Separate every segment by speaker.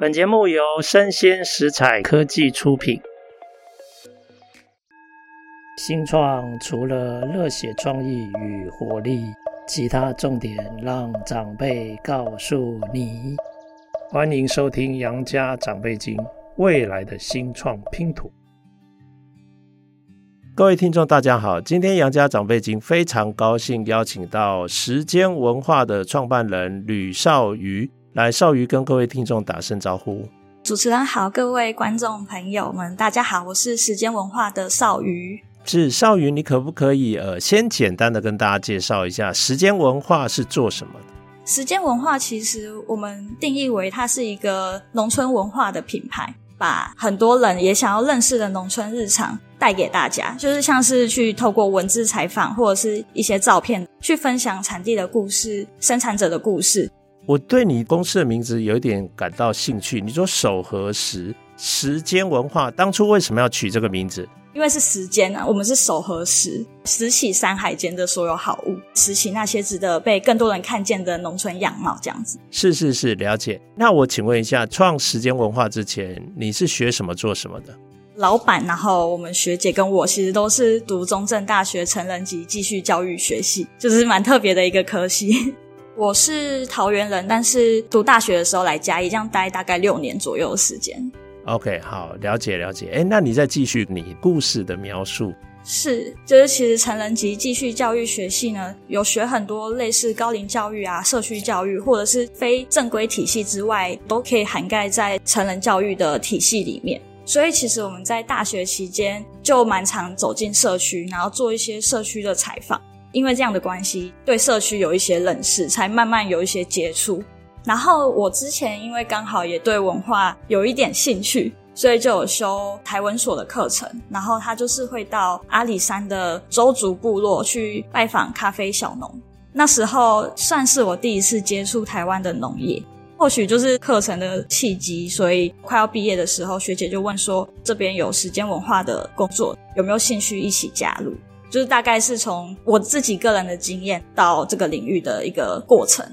Speaker 1: 本节目由生鲜食采科技出品。新创除了热血创意与活力，其他重点让长辈告诉你。欢迎收听《杨家长辈经》，未来的新创拼图。各位听众，大家好，今天《杨家长辈经》非常高兴邀请到时间文化的创办人吕绍瑜来，少瑜跟各位听众打声招呼。
Speaker 2: 主持人好，各位观众朋友们，大家好，我是时间文化的少瑜。
Speaker 1: 是少瑜，你可不可以呃，先简单的跟大家介绍一下时间文化是做什么的？
Speaker 2: 时间文化其实我们定义为它是一个农村文化的品牌，把很多人也想要认识的农村日常。带给大家，就是像是去透过文字采访或者是一些照片，去分享产地的故事、生产者的故事。
Speaker 1: 我对你公司的名字有一点感到兴趣。你说守和时时间文化，当初为什么要取这个名字？
Speaker 2: 因为是时间啊，我们是守和时，拾起山海间的所有好物，拾起那些值得被更多人看见的农村样貌，这样子。
Speaker 1: 是是是，了解。那我请问一下，创时间文化之前，你是学什么做什么的？
Speaker 2: 老板，然后我们学姐跟我其实都是读中正大学成人及继续教育学系，就是蛮特别的一个科系。我是桃园人，但是读大学的时候来嘉义，这样待大概六年左右的时间。
Speaker 1: OK，好，了解了解。哎，那你再继续你故事的描述。
Speaker 2: 是，就是其实成人及继续教育学系呢，有学很多类似高龄教育啊、社区教育，或者是非正规体系之外，都可以涵盖在成人教育的体系里面。所以其实我们在大学期间就蛮常走进社区，然后做一些社区的采访。因为这样的关系，对社区有一些认识，才慢慢有一些接触。然后我之前因为刚好也对文化有一点兴趣，所以就有修台文所的课程。然后他就是会到阿里山的邹族部落去拜访咖啡小农。那时候算是我第一次接触台湾的农业。或许就是课程的契机，所以快要毕业的时候，学姐就问说：“这边有时间文化的工作，有没有兴趣一起加入？”就是大概是从我自己个人的经验到这个领域的一个过程。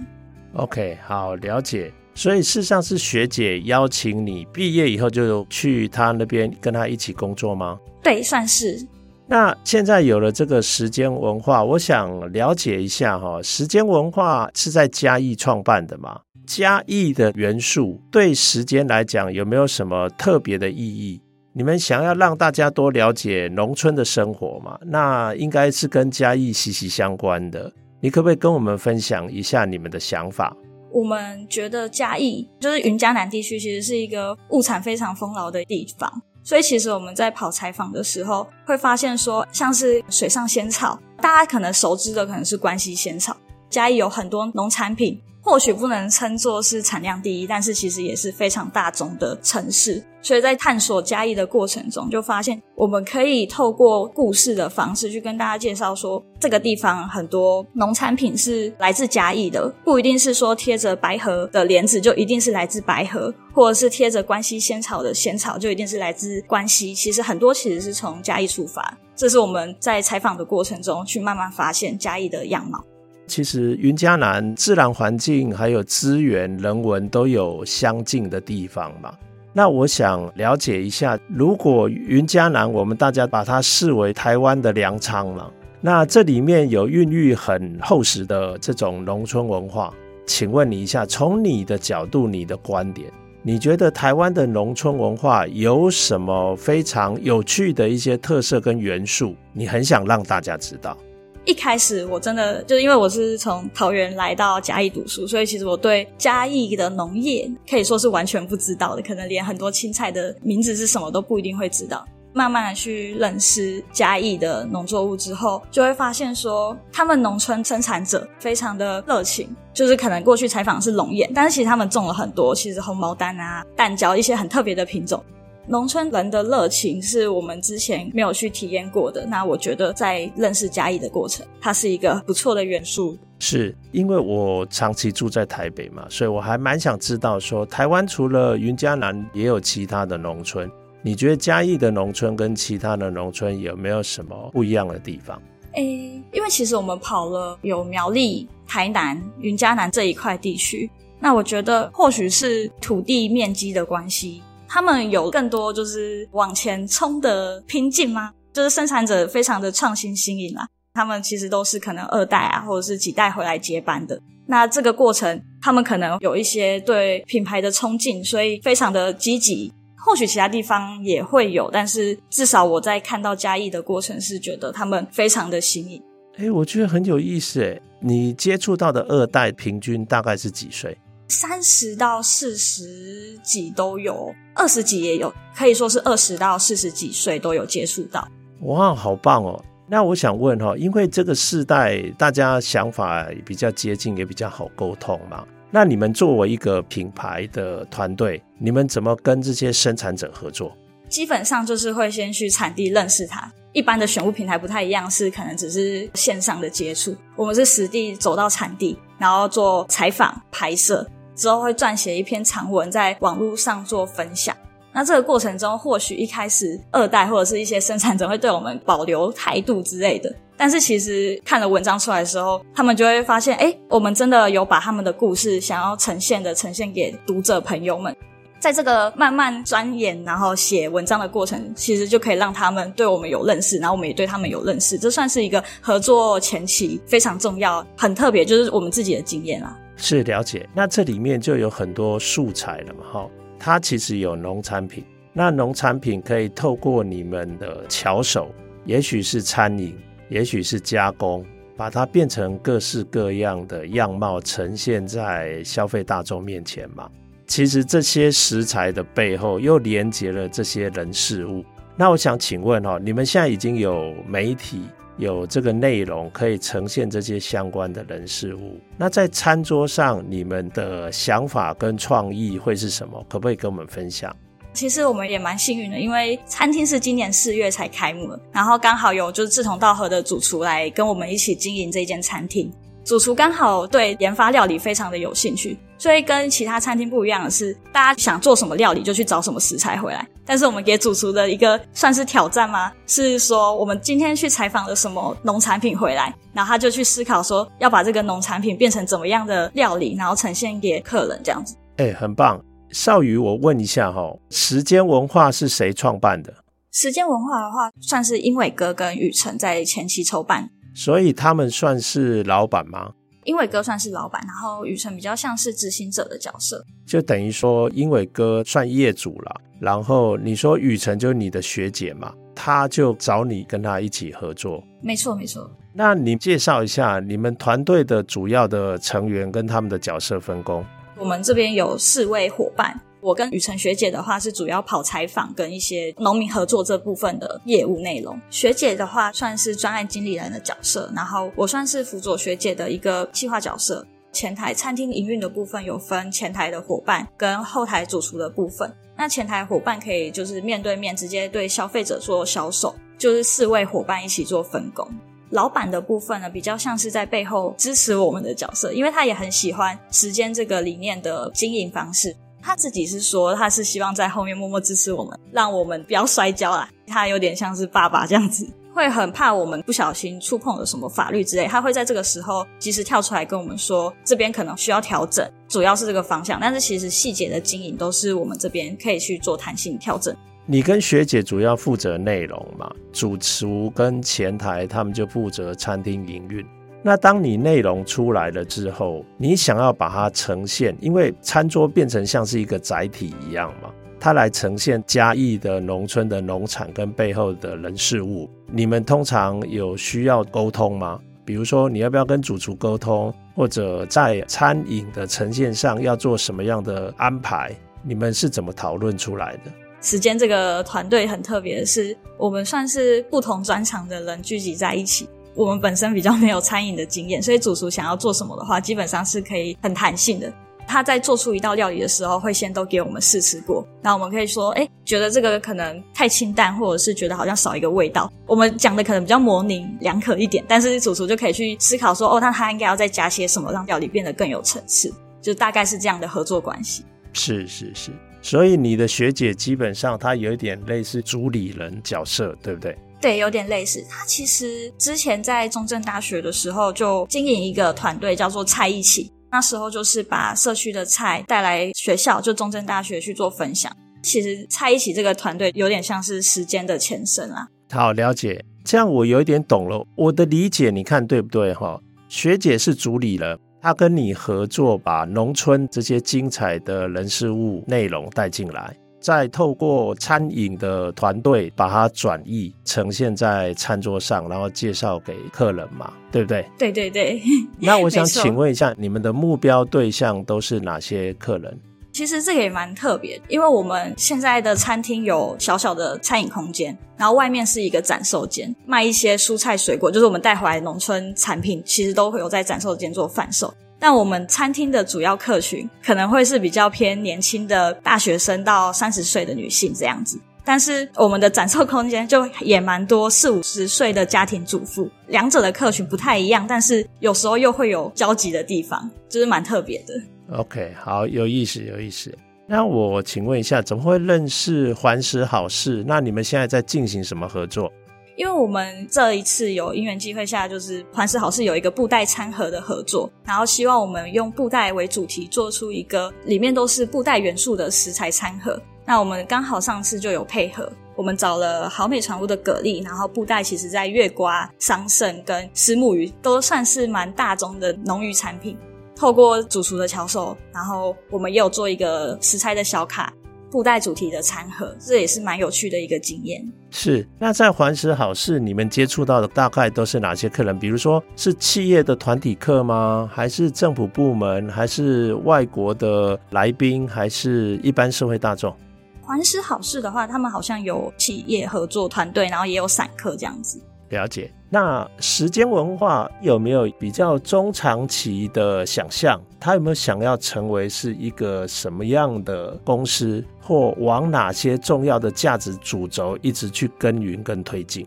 Speaker 1: OK，好，了解。所以事实上是学姐邀请你毕业以后就去她那边跟她一起工作吗？
Speaker 2: 对，算是。
Speaker 1: 那现在有了这个时间文化，我想了解一下哈，时间文化是在嘉义创办的吗？嘉义的元素对时间来讲有没有什么特别的意义？你们想要让大家多了解农村的生活嘛？那应该是跟嘉义息息相关的。你可不可以跟我们分享一下你们的想法？
Speaker 2: 我们觉得嘉义就是云嘉南地区，其实是一个物产非常丰饶的地方。所以其实我们在跑采访的时候，会发现说，像是水上仙草，大家可能熟知的可能是关西仙草。嘉义有很多农产品。或许不能称作是产量第一，但是其实也是非常大众的城市。所以在探索嘉义的过程中，就发现我们可以透过故事的方式去跟大家介绍说，这个地方很多农产品是来自嘉义的，不一定是说贴着白河的莲子就一定是来自白河，或者是贴着关西仙草的仙草就一定是来自关西。其实很多其实是从嘉义出发，这是我们在采访的过程中去慢慢发现嘉义的样貌。
Speaker 1: 其实云嘉南自然环境还有资源人文都有相近的地方嘛。那我想了解一下，如果云嘉南我们大家把它视为台湾的粮仓嘛，那这里面有孕育很厚实的这种农村文化。请问你一下，从你的角度、你的观点，你觉得台湾的农村文化有什么非常有趣的一些特色跟元素？你很想让大家知道？
Speaker 2: 一开始我真的就是因为我是从桃园来到嘉义读书，所以其实我对嘉义的农业可以说是完全不知道的，可能连很多青菜的名字是什么都不一定会知道。慢慢的去认识嘉义的农作物之后，就会发现说，他们农村生产者非常的热情，就是可能过去采访是龙眼，但是其实他们种了很多，其实红毛丹啊、蛋椒一些很特别的品种。农村人的热情是我们之前没有去体验过的。那我觉得在认识嘉义的过程，它是一个不错的元素。
Speaker 1: 是因为我长期住在台北嘛，所以我还蛮想知道说，台湾除了云嘉南，也有其他的农村。你觉得嘉义的农村跟其他的农村有没有什么不一样的地方？
Speaker 2: 诶，因为其实我们跑了有苗栗、台南、云嘉南这一块地区。那我觉得或许是土地面积的关系，他们有更多就是往前冲的拼劲吗？就是生产者非常的创新新颖啊，他们其实都是可能二代啊，或者是几代回来接班的。那这个过程，他们可能有一些对品牌的冲劲，所以非常的积极。或许其他地方也会有，但是至少我在看到嘉义的过程是觉得他们非常的新颖。
Speaker 1: 诶，我觉得很有意思诶。你接触到的二代平均大概是几岁？
Speaker 2: 三十到四十几都有，二十几也有，可以说是二十到四十几岁都有接触到。
Speaker 1: 哇，好棒哦！那我想问哈，因为这个世代大家想法比较接近，也比较好沟通嘛。那你们作为一个品牌的团队，你们怎么跟这些生产者合作？
Speaker 2: 基本上就是会先去产地认识他。一般的选物平台不太一样，是可能只是线上的接触。我们是实地走到产地，然后做采访、拍摄，之后会撰写一篇长文，在网络上做分享。那这个过程中，或许一开始二代或者是一些生产者会对我们保留态度之类的，但是其实看了文章出来的时候，他们就会发现，哎，我们真的有把他们的故事想要呈现的呈现给读者朋友们。在这个慢慢钻研，然后写文章的过程，其实就可以让他们对我们有认识，然后我们也对他们有认识。这算是一个合作前期非常重要、很特别，就是我们自己的经验啦。
Speaker 1: 是了解，那这里面就有很多素材了嘛，哈。它其实有农产品，那农产品可以透过你们的巧手，也许是餐饮，也许是加工，把它变成各式各样的样貌，呈现在消费大众面前嘛。其实这些食材的背后又连接了这些人事物。那我想请问哈，你们现在已经有媒体有这个内容可以呈现这些相关的人事物。那在餐桌上，你们的想法跟创意会是什么？可不可以跟我们分享？
Speaker 2: 其实我们也蛮幸运的，因为餐厅是今年四月才开幕的，然后刚好有就是志同道合的主厨来跟我们一起经营这间餐厅。主厨刚好对研发料理非常的有兴趣，所以跟其他餐厅不一样的是，大家想做什么料理就去找什么食材回来。但是我们给主厨的一个算是挑战吗？是说我们今天去采访了什么农产品回来，然后他就去思考说要把这个农产品变成怎么样的料理，然后呈现给客人这样子。
Speaker 1: 哎、欸，很棒。少宇，我问一下哈，时间文化是谁创办的？
Speaker 2: 时间文化的话，算是英伟哥跟雨辰在前期筹办。
Speaker 1: 所以他们算是老板吗？
Speaker 2: 英伟哥算是老板，然后雨辰比较像是执行者的角色，
Speaker 1: 就等于说英伟哥算业主了。然后你说雨辰就是你的学姐嘛，他就找你跟他一起合作。
Speaker 2: 没错，没错。
Speaker 1: 那你介绍一下你们团队的主要的成员跟他们的角色分工。
Speaker 2: 我们这边有四位伙伴。我跟雨辰学姐的话是主要跑采访跟一些农民合作这部分的业务内容。学姐的话算是专案经理人的角色，然后我算是辅佐学姐的一个企划角色。前台餐厅营运的部分有分前台的伙伴跟后台主厨的部分。那前台伙伴可以就是面对面直接对消费者做销售，就是四位伙伴一起做分工。老板的部分呢，比较像是在背后支持我们的角色，因为他也很喜欢时间这个理念的经营方式。他自己是说，他是希望在后面默默支持我们，让我们不要摔跤啦。他有点像是爸爸这样子，会很怕我们不小心触碰了什么法律之类，他会在这个时候及时跳出来跟我们说，这边可能需要调整，主要是这个方向。但是其实细节的经营都是我们这边可以去做弹性调整。
Speaker 1: 你跟学姐主要负责内容嘛，主厨跟前台他们就负责餐厅营运。那当你内容出来了之后，你想要把它呈现，因为餐桌变成像是一个载体一样嘛，它来呈现嘉义的农村的农产跟背后的人事物。你们通常有需要沟通吗？比如说你要不要跟主厨沟通，或者在餐饮的呈现上要做什么样的安排？你们是怎么讨论出来的？
Speaker 2: 时间这个团队很特别的是，我们算是不同专长的人聚集在一起。我们本身比较没有餐饮的经验，所以主厨想要做什么的话，基本上是可以很弹性的。他在做出一道料理的时候，会先都给我们试吃过，那我们可以说，哎，觉得这个可能太清淡，或者是觉得好像少一个味道。我们讲的可能比较模棱两可一点，但是主厨就可以去思考说，哦，那他应该要再加些什么，让料理变得更有层次，就大概是这样的合作关系。
Speaker 1: 是是是，所以你的学姐基本上她有一点类似主理人角色，对不对？
Speaker 2: 对，有点类似。他其实之前在中正大学的时候就经营一个团队，叫做菜一起。那时候就是把社区的菜带来学校，就中正大学去做分享。其实菜一起这个团队有点像是时间的前身啊。
Speaker 1: 好，了解，这样我有一点懂了。我的理解，你看对不对？哈，学姐是主理人，她跟你合作，把农村这些精彩的人事物内容带进来。再透过餐饮的团队把它转译呈现在餐桌上，然后介绍给客人嘛，对不对？
Speaker 2: 对对对。
Speaker 1: 那我想请问一下，你们的目标对象都是哪些客人？
Speaker 2: 其实这个也蛮特别，因为我们现在的餐厅有小小的餐饮空间，然后外面是一个展售间，卖一些蔬菜水果，就是我们带回来农村产品，其实都会有在展售间做贩售。那我们餐厅的主要客群可能会是比较偏年轻的大学生到三十岁的女性这样子，但是我们的展售空间就也蛮多四五十岁的家庭主妇，两者的客群不太一样，但是有时候又会有交集的地方，就是蛮特别的。
Speaker 1: OK，好，有意思，有意思。那我请问一下，怎么会认识环食好事？那你们现在在进行什么合作？
Speaker 2: 因为我们这一次有因缘机会下，就是环食好事有一个布袋餐盒的合作，然后希望我们用布袋为主题，做出一个里面都是布袋元素的食材餐盒。那我们刚好上次就有配合，我们找了好美传屋的蛤蜊，然后布袋其实在月瓜、桑葚跟虱目鱼都算是蛮大宗的农渔产品。透过主厨的巧手，然后我们也有做一个食材的小卡。布袋主题的餐盒，这也是蛮有趣的一个经验。
Speaker 1: 是，那在环食好事，你们接触到的大概都是哪些客人？比如说是企业的团体客吗？还是政府部门？还是外国的来宾？还是一般社会大众？
Speaker 2: 环食好事的话，他们好像有企业合作团队，然后也有散客这样子。
Speaker 1: 了解。那时间文化有没有比较中长期的想象？他有没有想要成为是一个什么样的公司，或往哪些重要的价值主轴一直去耕耘跟推进？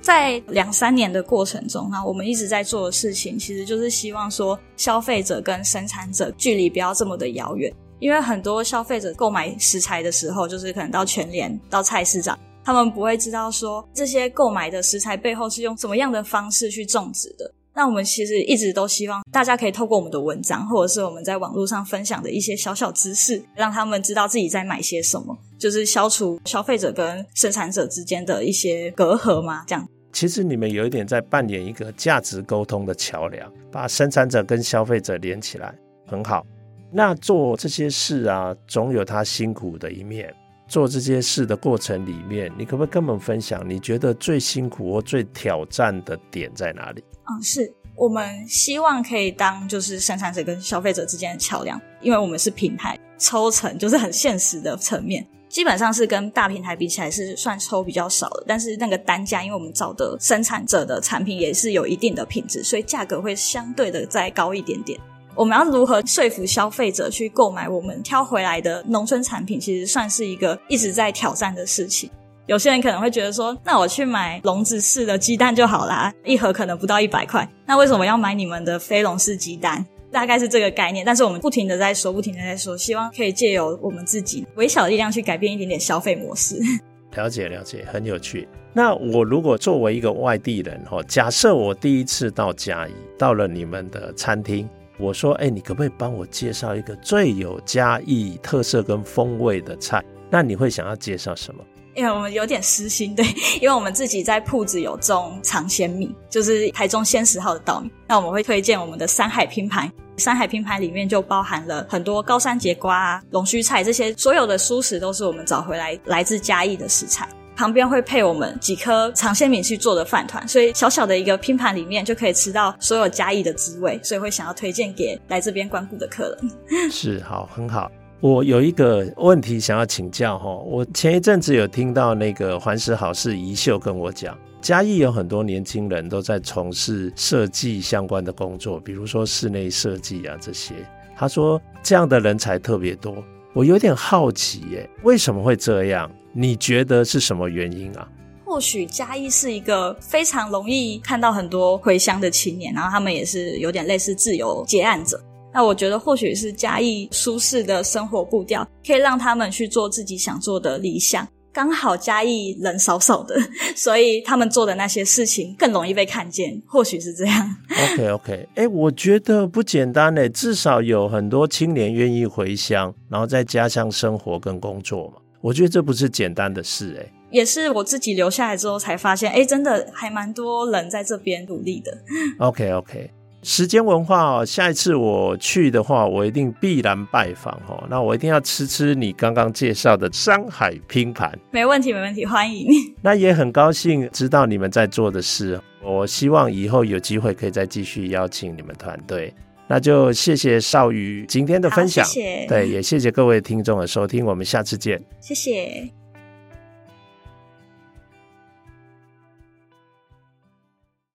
Speaker 2: 在两三年的过程中，那我们一直在做的事情，其实就是希望说，消费者跟生产者距离不要这么的遥远，因为很多消费者购买食材的时候，就是可能到全联、到菜市场。他们不会知道说，这些购买的食材背后是用什么样的方式去种植的。那我们其实一直都希望大家可以透过我们的文章，或者是我们在网络上分享的一些小小知识，让他们知道自己在买些什么，就是消除消费者跟生产者之间的一些隔阂嘛。这样，
Speaker 1: 其实你们有一点在扮演一个价值沟通的桥梁，把生产者跟消费者连起来，很好。那做这些事啊，总有他辛苦的一面。做这些事的过程里面，你可不可以跟我们分享，你觉得最辛苦或最挑战的点在哪里？
Speaker 2: 嗯，是我们希望可以当就是生产者跟消费者之间的桥梁，因为我们是平台，抽成就是很现实的层面，基本上是跟大平台比起来是算抽比较少的，但是那个单价，因为我们找的生产者的产品也是有一定的品质，所以价格会相对的再高一点点。我们要如何说服消费者去购买我们挑回来的农村产品，其实算是一个一直在挑战的事情。有些人可能会觉得说，那我去买笼子式的鸡蛋就好啦，一盒可能不到一百块，那为什么要买你们的非笼式鸡蛋？大概是这个概念。但是我们不停的在说，不停的在说，希望可以借由我们自己微小的力量去改变一点点消费模式。
Speaker 1: 了解了解，很有趣。那我如果作为一个外地人哈，假设我第一次到嘉义，到了你们的餐厅。我说：“哎，你可不可以帮我介绍一个最有嘉义特色跟风味的菜？那你会想要介绍什么？
Speaker 2: 因为我们有点私心，对，因为我们自己在铺子有种长鲜米，就是台中鲜十号的稻米。那我们会推荐我们的山海拼盘，山海拼盘里面就包含了很多高山节瓜啊、龙须菜这些，所有的蔬食都是我们找回来来自嘉义的食材。”旁边会配我们几颗长鲜米去做的饭团，所以小小的一个拼盘里面就可以吃到所有嘉义的滋味，所以会想要推荐给来这边光顾的客人。
Speaker 1: 是，好，很好。我有一个问题想要请教哈，我前一阵子有听到那个环食好事宜秀跟我讲，嘉义有很多年轻人都在从事设计相关的工作，比如说室内设计啊这些。他说这样的人才特别多，我有点好奇耶，为什么会这样？你觉得是什么原因啊？
Speaker 2: 或许嘉义是一个非常容易看到很多回乡的青年，然后他们也是有点类似自由结案者。那我觉得或许是嘉义舒适的生活步调，可以让他们去做自己想做的理想，刚好嘉义人少少的，所以他们做的那些事情更容易被看见，或许是这样。
Speaker 1: OK OK，哎，我觉得不简单诶，至少有很多青年愿意回乡，然后在家乡生活跟工作嘛。我觉得这不是简单的事诶，
Speaker 2: 也是我自己留下来之后才发现，哎，真的还蛮多人在这边努力的。
Speaker 1: OK OK。时间文化哦，下一次我去的话，我一定必然拜访哦。那我一定要吃吃你刚刚介绍的山海拼盘。
Speaker 2: 没问题，没问题，欢迎。
Speaker 1: 那也很高兴知道你们在做的事，我希望以后有机会可以再继续邀请你们团队。那就谢谢少宇今天的分享，
Speaker 2: 谢谢。
Speaker 1: 对，也谢谢各位听众的收听，我们下次见。
Speaker 2: 谢谢。